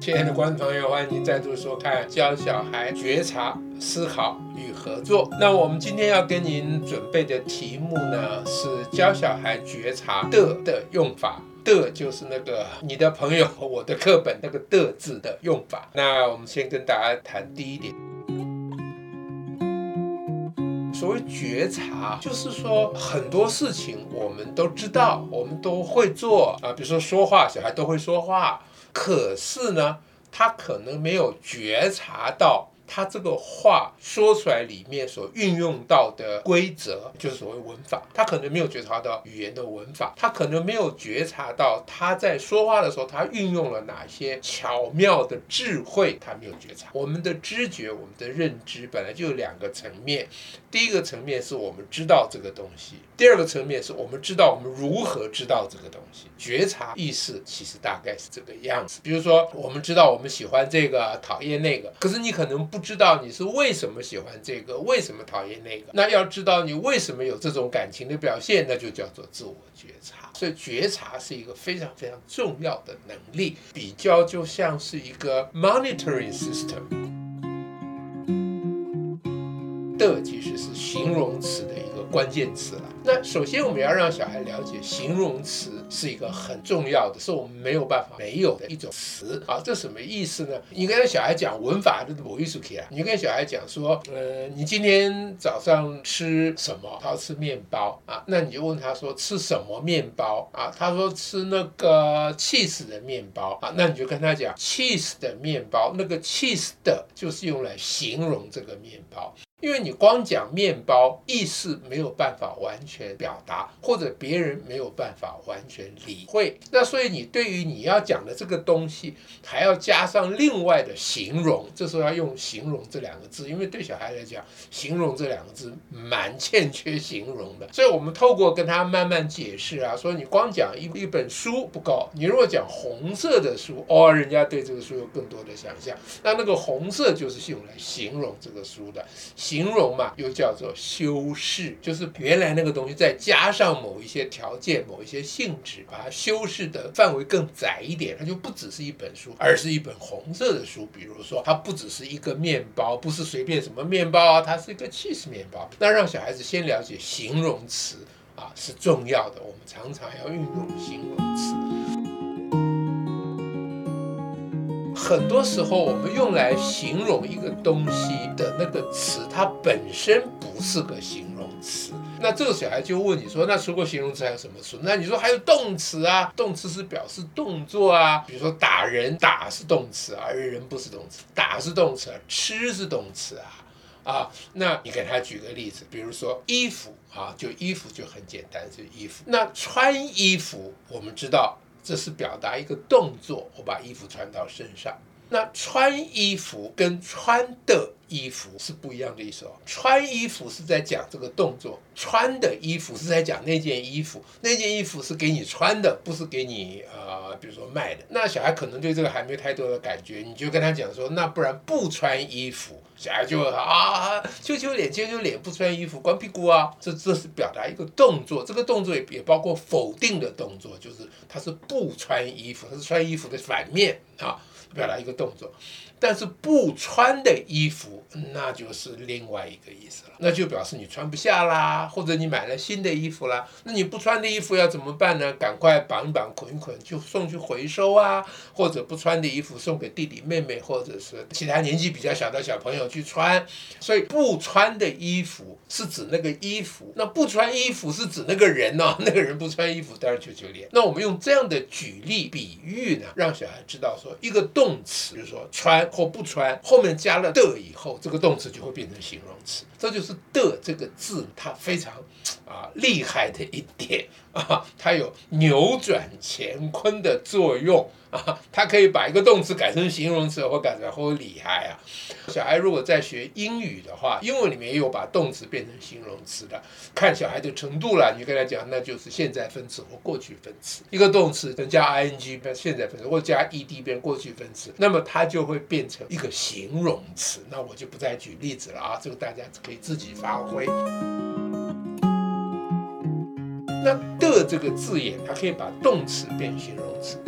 亲爱的观众朋友，欢迎您再度收看《教小孩觉察、思考与合作》。那我们今天要跟您准备的题目呢，是教小孩觉察的的用法。的就是那个你的朋友我的课本那个的字的用法。那我们先跟大家谈第一点。所谓觉察，就是说很多事情我们都知道，我们都会做啊，比如说说话，小孩都会说话。可是呢，他可能没有觉察到。他这个话说出来里面所运用到的规则，就是所谓文法。他可能没有觉察到语言的文法，他可能没有觉察到他在说话的时候，他运用了哪些巧妙的智慧，他没有觉察。我们的知觉，我们的认知本来就有两个层面，第一个层面是我们知道这个东西，第二个层面是我们知道我们如何知道这个东西。觉察意识其实大概是这个样子。比如说，我们知道我们喜欢这个，讨厌那个，可是你可能不。不知道你是为什么喜欢这个，为什么讨厌那个？那要知道你为什么有这种感情的表现，那就叫做自我觉察。所以觉察是一个非常非常重要的能力，比较就像是一个 monitoring system。的其实是形容词的一个关键词了。那首先我们要让小孩了解，形容词是一个很重要的，是我们没有办法没有的一种词啊。这什么意思呢？你跟小孩讲文法的某一数题啊，你跟小孩讲说，呃，你今天早上吃什么？他吃面包啊，那你就问他说吃什么面包啊？他说吃那个 cheese 的面包啊，那你就跟他讲 cheese 的面包，那个 cheese 的就是用来形容这个面包。因为你光讲面包，意思没有办法完全表达，或者别人没有办法完全理会。那所以你对于你要讲的这个东西，还要加上另外的形容。这时候要用形容这两个字，因为对小孩来讲，形容这两个字蛮欠缺形容的。所以我们透过跟他慢慢解释啊，说你光讲一一本书不够，你如果讲红色的书，哦，人家对这个书有更多的想象。那那个红色就是用来形容这个书的。形容嘛，又叫做修饰，就是原来那个东西再加上某一些条件、某一些性质，把它修饰的范围更窄一点，它就不只是一本书，而是一本红色的书。比如说，它不只是一个面包，不是随便什么面包啊，它是一个起司面包。那让小孩子先了解形容词。啊是重要的，我们常常要运用形容词。很多时候，我们用来形容一个东西的那个词，它本身不是个形容词。那这个小孩就问你说：“那除过形容词还有什么词？”那你说还有动词啊，动词是表示动作啊，比如说打人，打是动词啊，而人不是动词，打是动词，吃是动词啊，啊，那你给他举个例子，比如说衣服啊，就衣服就很简单，就衣服。那穿衣服，我们知道。这是表达一个动作，我把衣服穿到身上。那穿衣服跟穿的衣服是不一样的意思哦。穿衣服是在讲这个动作，穿的衣服是在讲那件衣服。那件衣服是给你穿的，不是给你呃，比如说卖的。那小孩可能对这个还没有太多的感觉，你就跟他讲说，那不然不穿衣服。小孩就会啊，揪揪脸，揪揪脸，不穿衣服，光屁股啊，这这是表达一个动作，这个动作也也包括否定的动作，就是他是不穿衣服，他是穿衣服的反面啊，表达一个动作。但是不穿的衣服，那就是另外一个意思了，那就表示你穿不下啦，或者你买了新的衣服啦，那你不穿的衣服要怎么办呢？赶快绑一绑，捆一捆，就送去回收啊，或者不穿的衣服送给弟弟妹妹，或者是其他年纪比较小的小朋友去穿。所以不穿的衣服是指那个衣服，那不穿衣服是指那个人呢、哦？那个人不穿衣服，当然就就脸。那我们用这样的举例比喻呢，让小孩知道说一个动词，比如说穿。或不穿，后面加了的以后，这个动词就会变成形容词。这就是的这个字，它非常啊厉害的一点 啊，它有扭转乾坤的作用啊，它可以把一个动词改成形容词，或改成好厉害啊！小孩如果在学英语的话，英文里面也有把动词变成形容词的，看小孩的程度了。你跟他讲，那就是现在分词或过去分词，一个动词加 ing 变现在分词，或加 ed 变过去分词，那么它就会变成一个形容词。那我就不再举例子了啊，这个大家。可以自己发挥。那的这个字眼，它可以把动词变形容词，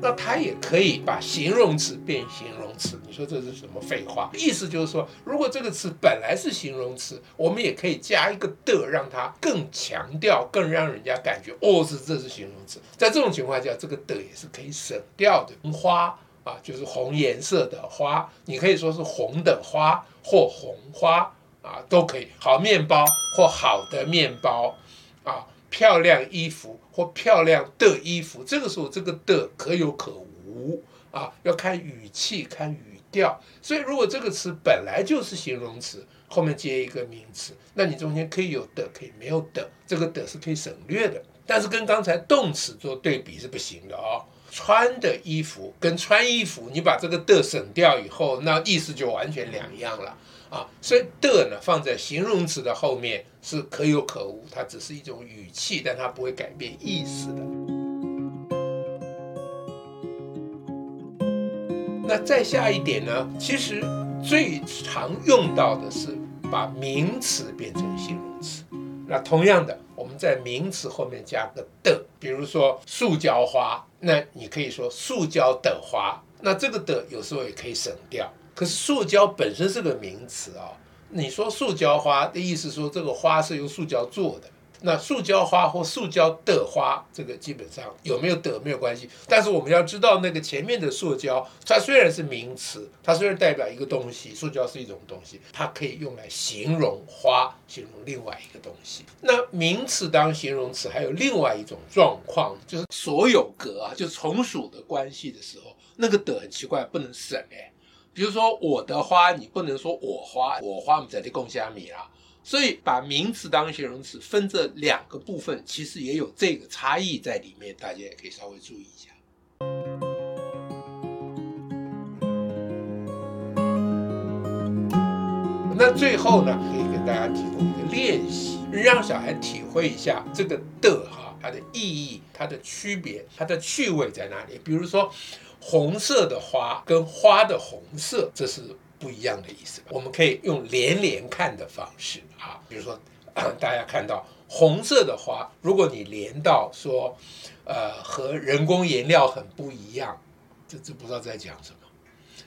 那它也可以把形容词变形容词。你说这是什么废话？意思就是说，如果这个词本来是形容词，我们也可以加一个的，让它更强调，更让人家感觉哦，是这是形容词。在这种情况下，这个的也是可以省掉的。花啊，就是红颜色的花，你可以说是红的花或红花啊，都可以。好面包或好的面包啊。漂亮衣服或漂亮的衣服，这个时候这个的可有可无啊，要看语气、看语调。所以如果这个词本来就是形容词，后面接一个名词，那你中间可以有的，可以没有的，这个的是可以省略的。但是跟刚才动词做对比是不行的哦。穿的衣服跟穿衣服，你把这个的省掉以后，那意思就完全两样了。啊，所以的呢放在形容词的后面是可有可无，它只是一种语气，但它不会改变意思的。那再下一点呢？其实最常用到的是把名词变成形容词。那同样的，我们在名词后面加个的，比如说塑胶花，那你可以说塑胶的花，那这个的有时候也可以省掉。可是塑胶本身是个名词啊，你说塑胶花的意思说这个花是由塑胶做的，那塑胶花或塑胶的花，这个基本上有没有的没有关系，但是我们要知道那个前面的塑胶，它虽然是名词，它虽然代表一个东西，塑胶是一种东西，它可以用来形容花，形容另外一个东西。那名词当形容词还有另外一种状况，就是所有格啊，就从属的关系的时候，那个的很奇怪，不能省哎。比如说我的花，你不能说我花，我花我们在这共虾米啦。所以把名词当形容词分这两个部分，其实也有这个差异在里面，大家也可以稍微注意一下。那最后呢，可以跟大家提供一个练习，让小孩体会一下这个的哈，它的意义、它的区别、它的趣味在哪里。比如说。红色的花跟花的红色，这是不一样的意思。我们可以用连连看的方式啊，比如说，大家看到红色的花，如果你连到说，呃，和人工颜料很不一样，这这不知道在讲什么。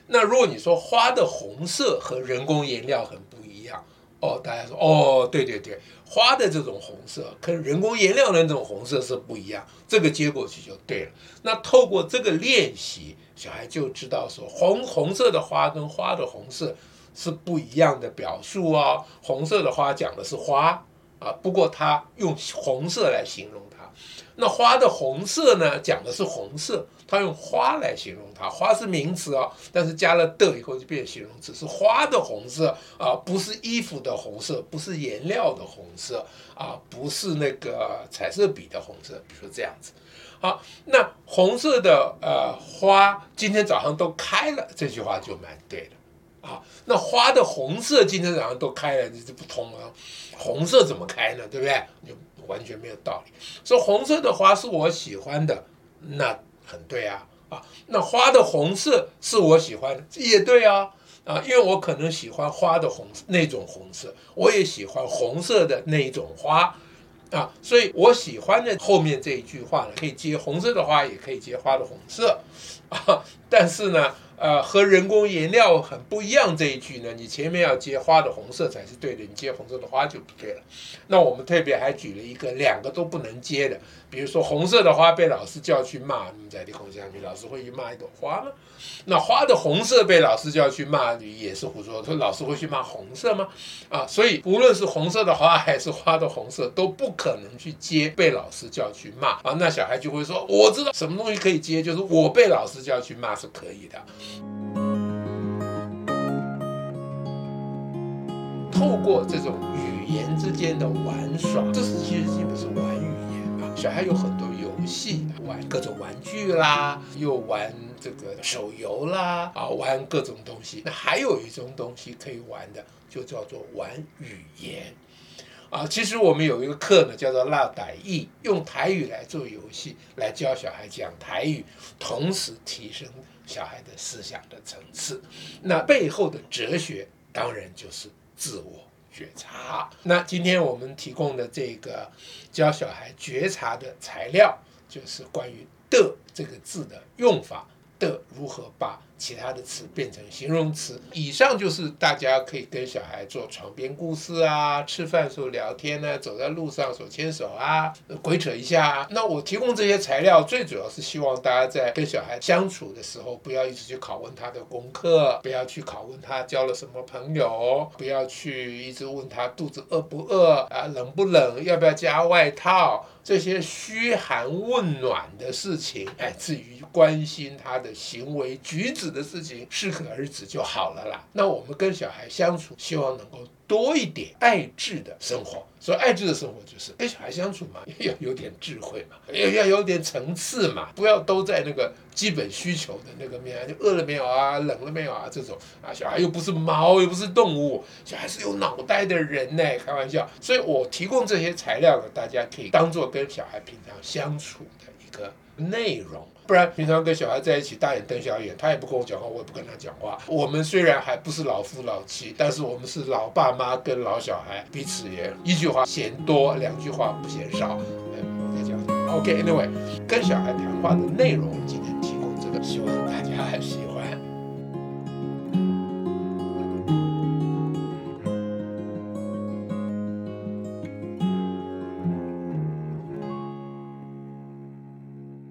那如果你说花的红色和人工颜料很不一样，哦，大家说，哦，对对对。花的这种红色跟人工颜料的那种红色是不一样，这个接过去就对了。那透过这个练习，小孩就知道说红红色的花跟花的红色是不一样的表述哦。红色的花讲的是花啊，不过他用红色来形容它。那花的红色呢，讲的是红色。他用花来形容它，花是名词啊，但是加了的以后就变形容词，是花的红色啊，不是衣服的红色，不是颜料的红色啊，不是那个彩色笔的红色，比如说这样子。好，那红色的呃花今天早上都开了，这句话就蛮对的啊。那花的红色今天早上都开了，这就不通了，红色怎么开呢？对不对？就完全没有道理。说红色的花是我喜欢的，那。很对啊，啊，那花的红色是我喜欢的，也对啊，啊，因为我可能喜欢花的红那种红色，我也喜欢红色的那一种花，啊，所以我喜欢的后面这一句话呢，可以接红色的花，也可以接花的红色，啊，但是呢。呃，和人工颜料很不一样这一句呢，你前面要接花的红色才是对的，你接红色的花就不对了。那我们特别还举了一个两个都不能接的，比如说红色的花被老师叫去骂，你在这空下去，老师会去骂一朵花吗？那花的红色被老师叫去骂，你也是胡说。说老师会去骂红色吗？啊，所以无论是红色的花还是花的红色，都不可能去接被老师叫去骂啊。那小孩就会说，我知道什么东西可以接，就是我被老师叫去骂是可以的。透过这种语言之间的玩耍，这是其实基本是玩语言啊。小孩有很多游戏，玩各种玩具啦，又玩这个手游啦，啊，玩各种东西。那还有一种东西可以玩的，就叫做玩语言啊。其实我们有一个课呢，叫做“烙台语”，用台语来做游戏，来教小孩讲台语，同时提升。小孩的思想的层次，那背后的哲学当然就是自我觉察。那今天我们提供的这个教小孩觉察的材料，就是关于的这个字的用法的如何把。其他的词变成形容词。以上就是大家可以跟小孩做床边故事啊，吃饭时候聊天呢、啊，走在路上手牵手啊，鬼扯一下啊。那我提供这些材料，最主要是希望大家在跟小孩相处的时候，不要一直去拷问他的功课，不要去拷问他交了什么朋友，不要去一直问他肚子饿不饿啊，冷不冷，要不要加外套。这些嘘寒问暖的事情，哎，至于关心他的行为举止的事情，适可而止就好了啦。那我们跟小孩相处，希望能够多一点爱智的生活。所以爱智的生活就是跟小孩相处嘛，要有点智慧嘛，要 要有点层次嘛，不要都在那个基本需求的那个面，就饿了没有啊，冷了没有啊这种啊，小孩又不是猫，又不是动物，小孩是有脑袋的人呢，开玩笑。所以我提供这些材料呢，大家可以当做跟小孩平常相处的一个内容。不然平常跟小孩在一起大眼瞪小眼，他也不跟我讲话，我也不跟他讲话。我们虽然还不是老夫老妻，但是我们是老爸妈跟老小孩，彼此也一句话嫌多，两句话不嫌少。嗯，再讲。OK，Anyway，跟小孩谈话的内容今天提供这个，希望大家还喜欢。